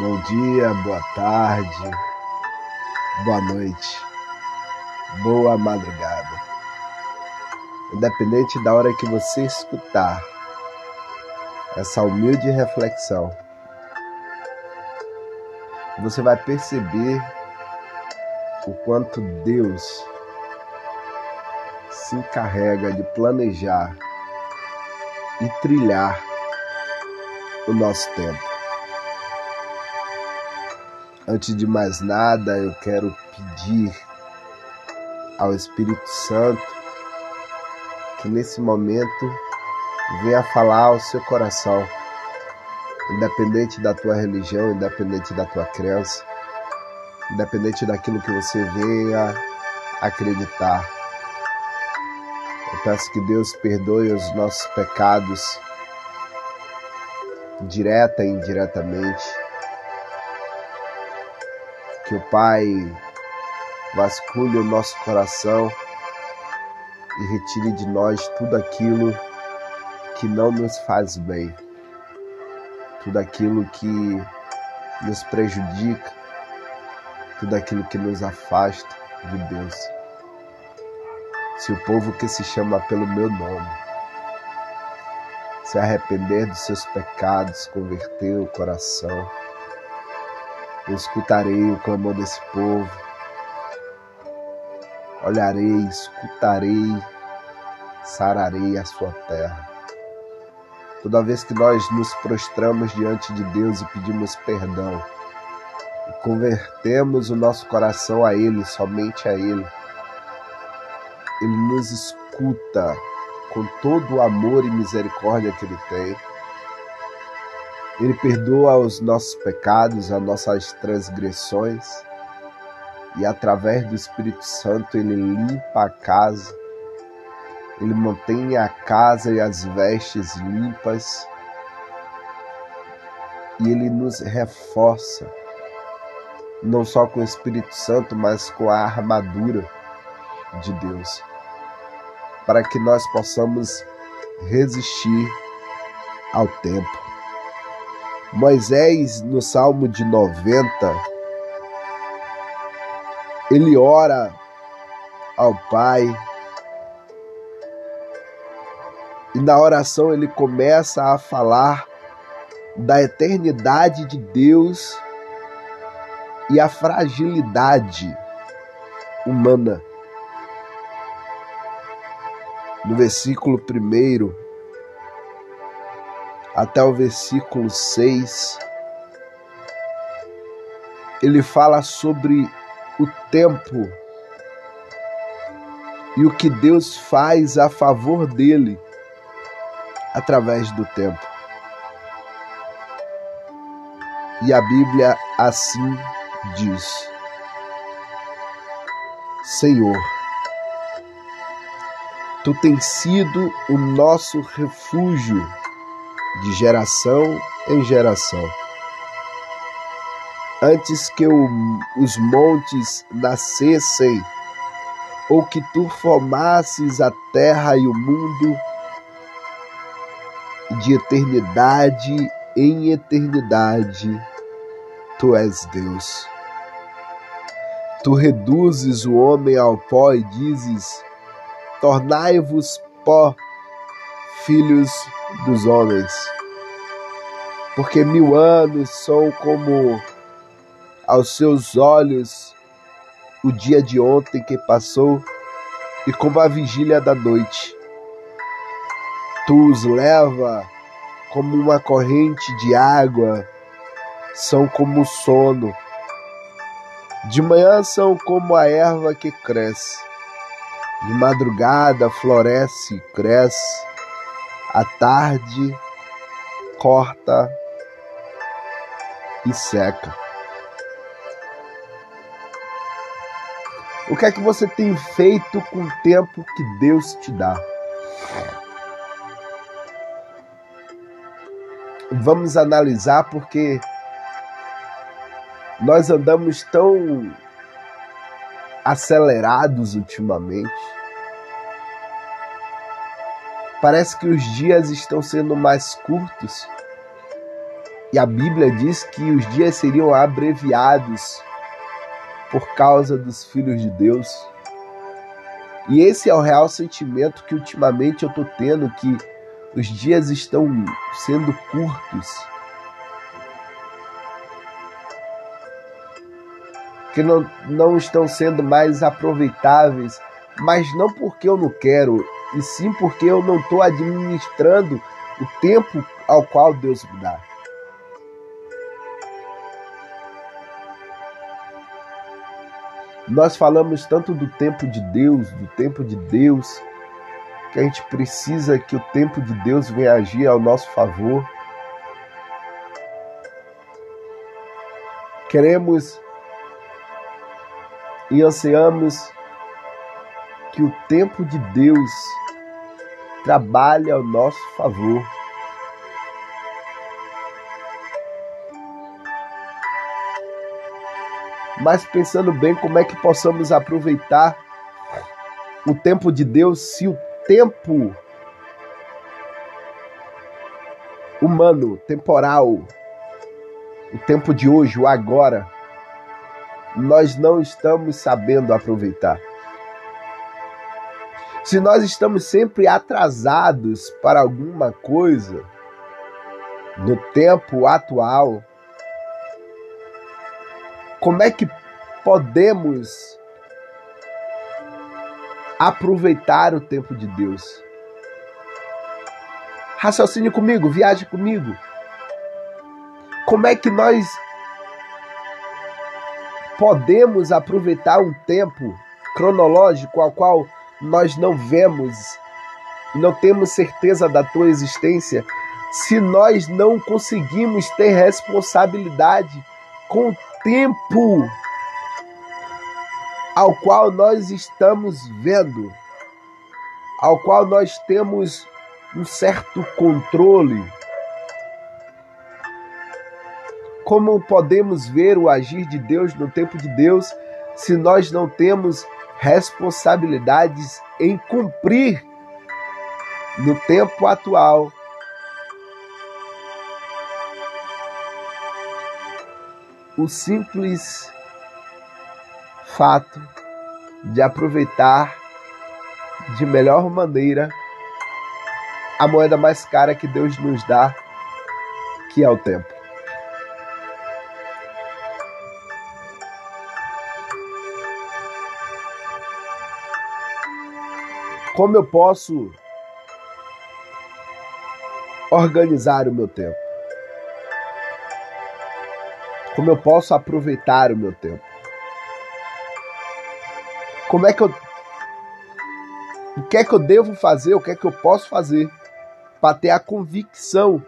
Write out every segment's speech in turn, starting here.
Bom dia, boa tarde, boa noite, boa madrugada. Independente da hora que você escutar essa humilde reflexão, você vai perceber o quanto Deus se encarrega de planejar e trilhar o nosso tempo. Antes de mais nada, eu quero pedir ao Espírito Santo que nesse momento venha falar ao seu coração, independente da tua religião, independente da tua crença, independente daquilo que você venha acreditar. Eu peço que Deus perdoe os nossos pecados, direta e indiretamente que o Pai vasculhe o nosso coração e retire de nós tudo aquilo que não nos faz bem, tudo aquilo que nos prejudica, tudo aquilo que nos afasta de Deus. Se o povo que se chama pelo meu nome se arrepender dos seus pecados, converter o coração, escutarei o clamor desse povo. Olharei, escutarei, sararei a sua terra. Toda vez que nós nos prostramos diante de Deus e pedimos perdão, e convertemos o nosso coração a Ele, somente a Ele, Ele nos escuta com todo o amor e misericórdia que Ele tem ele perdoa os nossos pecados, as nossas transgressões, e através do Espírito Santo ele limpa a casa, ele mantém a casa e as vestes limpas, e ele nos reforça, não só com o Espírito Santo, mas com a armadura de Deus, para que nós possamos resistir ao tempo. Moisés, no Salmo de 90, ele ora ao Pai e na oração ele começa a falar da eternidade de Deus e a fragilidade humana. No versículo 1, até o versículo 6, ele fala sobre o tempo e o que Deus faz a favor dele através do tempo. E a Bíblia assim diz: Senhor, tu tens sido o nosso refúgio de geração em geração. Antes que o, os montes nascessem, ou que tu formasses a terra e o mundo, de eternidade em eternidade, tu és Deus. Tu reduzes o homem ao pó e dizes: Tornai-vos pó, filhos dos homens. Porque mil anos são como aos seus olhos o dia de ontem que passou e como a vigília da noite. Tu os leva como uma corrente de água, são como o sono. De manhã são como a erva que cresce, de madrugada floresce e cresce a tarde corta e seca. O que é que você tem feito com o tempo que Deus te dá? Vamos analisar porque nós andamos tão acelerados ultimamente Parece que os dias estão sendo mais curtos E a Bíblia diz que os dias seriam abreviados por causa dos filhos de Deus. E esse é o real sentimento que ultimamente eu estou tendo, que os dias estão sendo curtos. Que não, não estão sendo mais aproveitáveis, mas não porque eu não quero, e sim porque eu não estou administrando o tempo ao qual Deus me dá. Nós falamos tanto do tempo de Deus, do tempo de Deus, que a gente precisa que o tempo de Deus venha agir ao nosso favor. Queremos e ansiamos que o tempo de Deus trabalhe ao nosso favor. Mas pensando bem como é que possamos aproveitar o tempo de Deus se o tempo humano, temporal, o tempo de hoje, o agora, nós não estamos sabendo aproveitar. Se nós estamos sempre atrasados para alguma coisa, no tempo atual, como é que podemos aproveitar o tempo de Deus? Raciocine comigo, viaje comigo. Como é que nós podemos aproveitar um tempo cronológico ao qual nós não vemos, não temos certeza da tua existência, se nós não conseguimos ter responsabilidade com o tempo ao qual nós estamos vendo, ao qual nós temos um certo controle. Como podemos ver o agir de Deus no tempo de Deus se nós não temos responsabilidades em cumprir no tempo atual o simples fato de aproveitar de melhor maneira a moeda mais cara que Deus nos dá, que é o tempo. Como eu posso organizar o meu tempo? Como eu posso aproveitar o meu tempo? Como é que eu. O que é que eu devo fazer? O que é que eu posso fazer para ter a convicção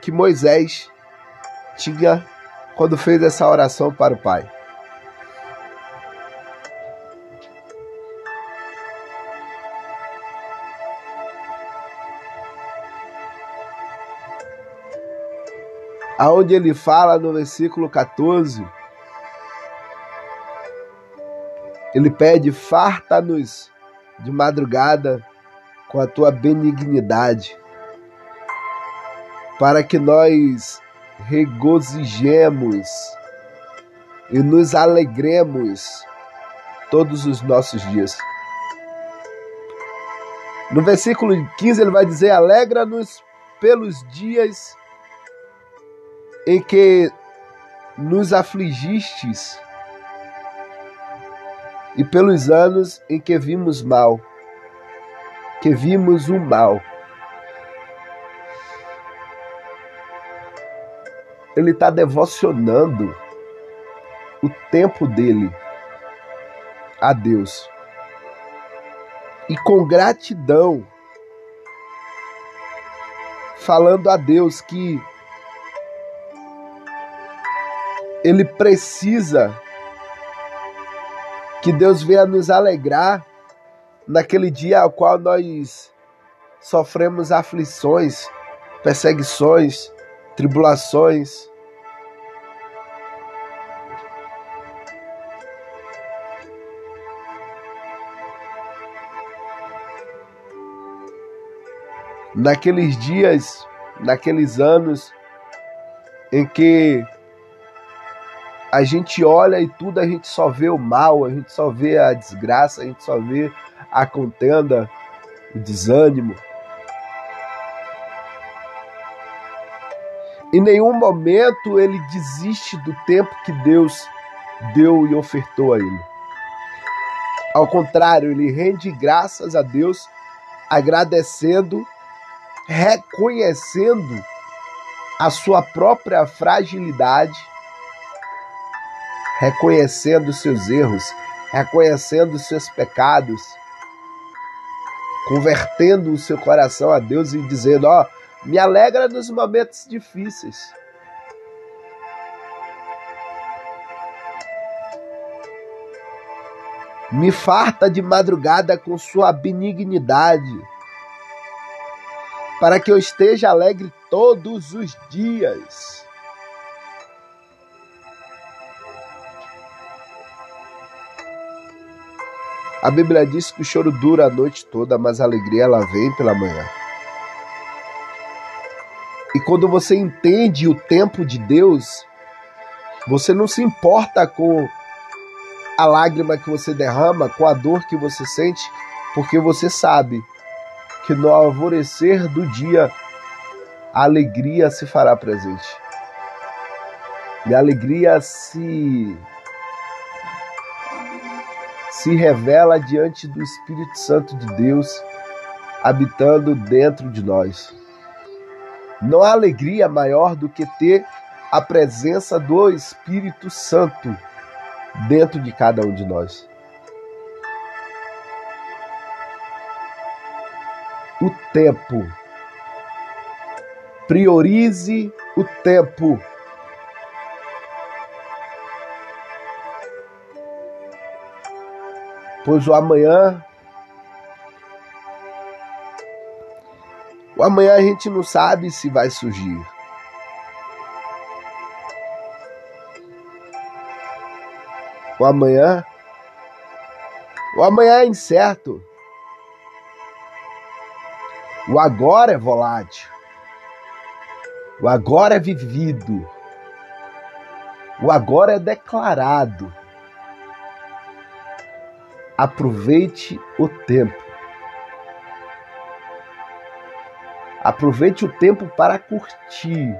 que Moisés tinha quando fez essa oração para o Pai? Aonde ele fala no versículo 14, ele pede: farta-nos de madrugada com a tua benignidade, para que nós regozijemos e nos alegremos todos os nossos dias. No versículo 15 ele vai dizer: Alegra-nos pelos dias em que nos afligistes e pelos anos em que vimos mal, que vimos o mal. Ele está devocionando o tempo dele a Deus. E com gratidão, falando a Deus que ele precisa que Deus venha nos alegrar naquele dia ao qual nós sofremos aflições, perseguições, tribulações. Naqueles dias, naqueles anos em que a gente olha e tudo a gente só vê o mal, a gente só vê a desgraça, a gente só vê a contenda, o desânimo. Em nenhum momento ele desiste do tempo que Deus deu e ofertou a ele. Ao contrário, ele rende graças a Deus, agradecendo, reconhecendo a sua própria fragilidade, reconhecendo seus erros, reconhecendo seus pecados, convertendo o seu coração a Deus e dizendo: Ó, oh, me alegra nos momentos difíceis. Me farta de madrugada com sua benignidade, para que eu esteja alegre todos os dias. A Bíblia diz que o choro dura a noite toda, mas a alegria ela vem pela manhã. E quando você entende o tempo de Deus, você não se importa com a lágrima que você derrama, com a dor que você sente, porque você sabe que no alvorecer do dia a alegria se fará presente. E a alegria se se revela diante do Espírito Santo de Deus habitando dentro de nós. Não há alegria maior do que ter a presença do Espírito Santo dentro de cada um de nós. O tempo Priorize o tempo. Pois o amanhã. O amanhã a gente não sabe se vai surgir. O amanhã. O amanhã é incerto. O agora é volátil. O agora é vivido. O agora é declarado. Aproveite o tempo. Aproveite o tempo para curtir.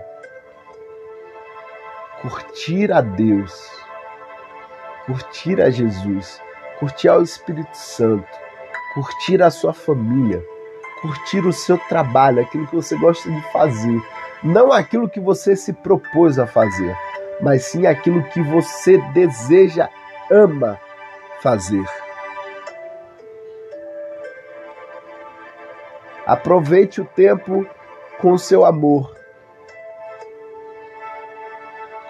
Curtir a Deus. Curtir a Jesus. Curtir ao Espírito Santo. Curtir a sua família. Curtir o seu trabalho, aquilo que você gosta de fazer não aquilo que você se propôs a fazer, mas sim aquilo que você deseja, ama fazer. Aproveite o tempo com o seu amor,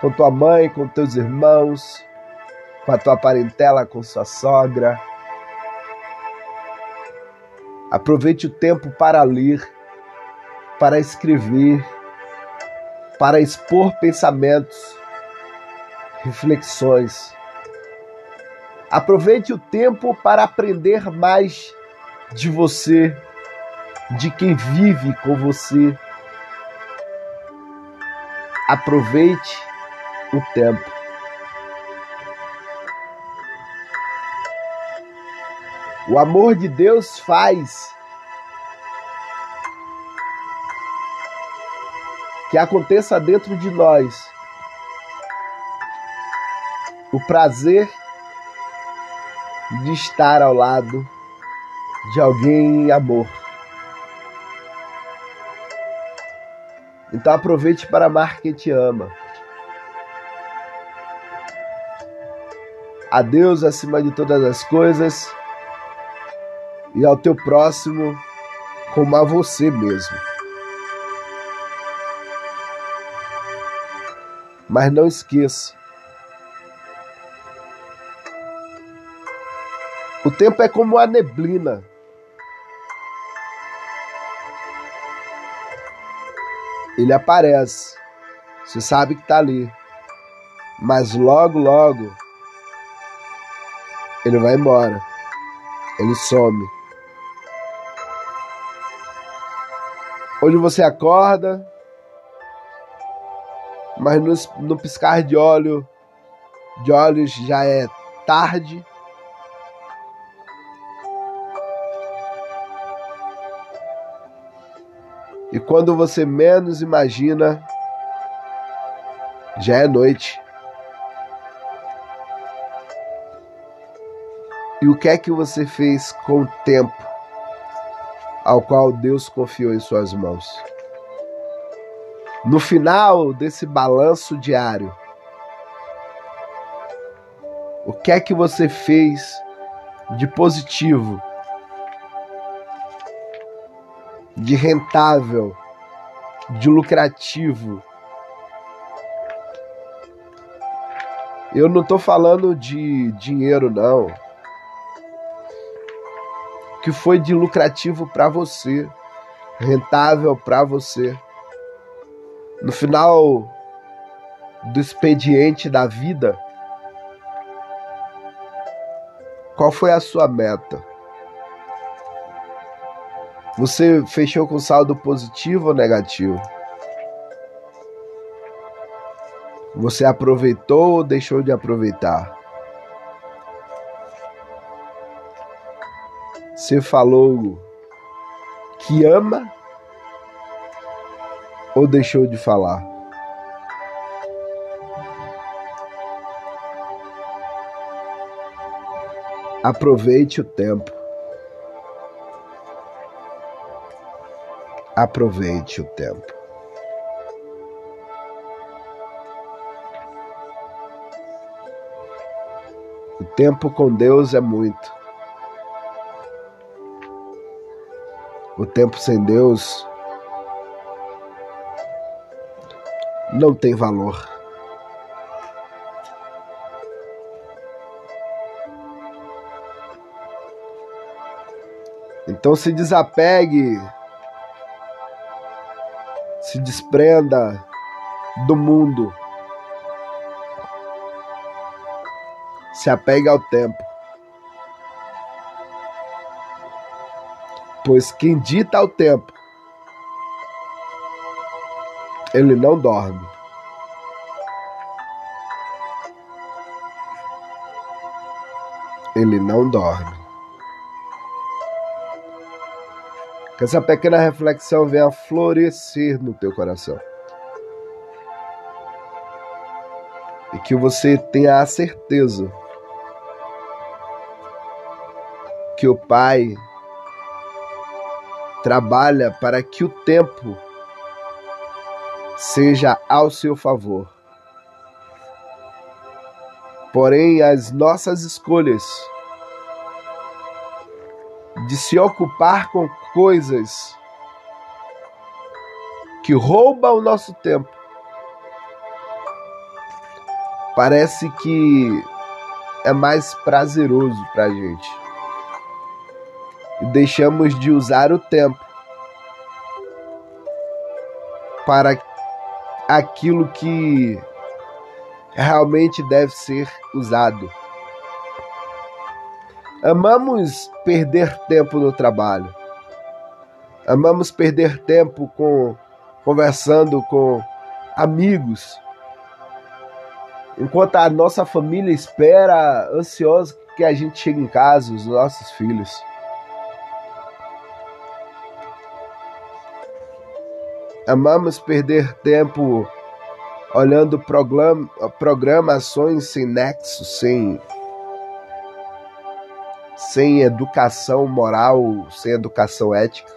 com tua mãe, com teus irmãos, com a tua parentela, com sua sogra. Aproveite o tempo para ler, para escrever, para expor pensamentos, reflexões. Aproveite o tempo para aprender mais de você, de quem vive com você. Aproveite o tempo. O amor de Deus faz que aconteça dentro de nós o prazer de estar ao lado de alguém em amor. Então aproveite para amar quem te ama. A Deus acima de todas as coisas e ao teu próximo como a você mesmo. Mas não esqueça. O tempo é como a neblina. Ele aparece. Você sabe que está ali. Mas logo, logo, ele vai embora. Ele some. Onde você acorda, mas no, no piscar de olho, de olhos já é tarde. E quando você menos imagina, já é noite. E o que é que você fez com o tempo ao qual Deus confiou em suas mãos? No final desse balanço diário, o que é que você fez de positivo, de rentável, de lucrativo? Eu não estou falando de dinheiro, não. Que foi de lucrativo para você, rentável para você no final do expediente da vida, qual foi a sua meta? Você fechou com saldo positivo ou negativo? Você aproveitou ou deixou de aproveitar? Você falou que ama ou deixou de falar? Aproveite o tempo. Aproveite o tempo. O tempo com Deus é muito. O tempo sem Deus não tem valor. Então se desapegue, se desprenda do mundo, se apegue ao tempo. Pois quem dita o tempo ele não dorme. Ele não dorme. Que essa pequena reflexão venha florescer no teu coração. E que você tenha a certeza que o Pai trabalha para que o tempo seja ao seu favor. Porém, as nossas escolhas de se ocupar com coisas que roubam o nosso tempo parece que é mais prazeroso para a gente. E deixamos de usar o tempo para aquilo que realmente deve ser usado. Amamos perder tempo no trabalho. Amamos perder tempo com conversando com amigos. Enquanto a nossa família espera ansiosa que a gente chegue em casa, os nossos filhos. Amamos perder tempo olhando program, programações sem nexo, sem, sem educação moral, sem educação ética.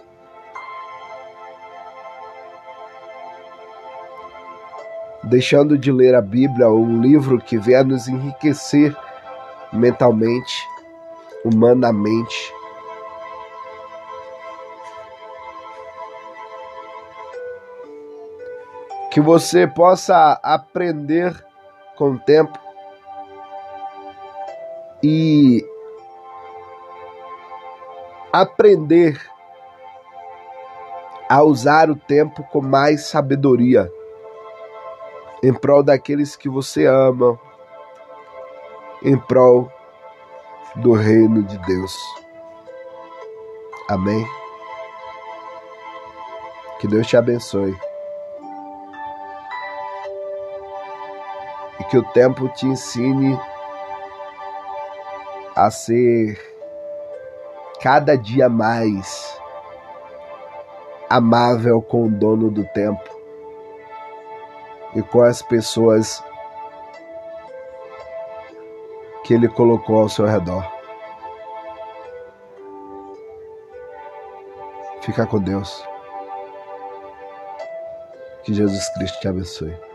Deixando de ler a Bíblia, um livro que venha nos enriquecer mentalmente, humanamente que você possa aprender com o tempo e aprender a usar o tempo com mais sabedoria em prol daqueles que você ama, em prol do reino de Deus. Amém. Que Deus te abençoe. que o tempo te ensine a ser cada dia mais amável com o dono do tempo e com as pessoas que ele colocou ao seu redor. Fica com Deus. Que Jesus Cristo te abençoe.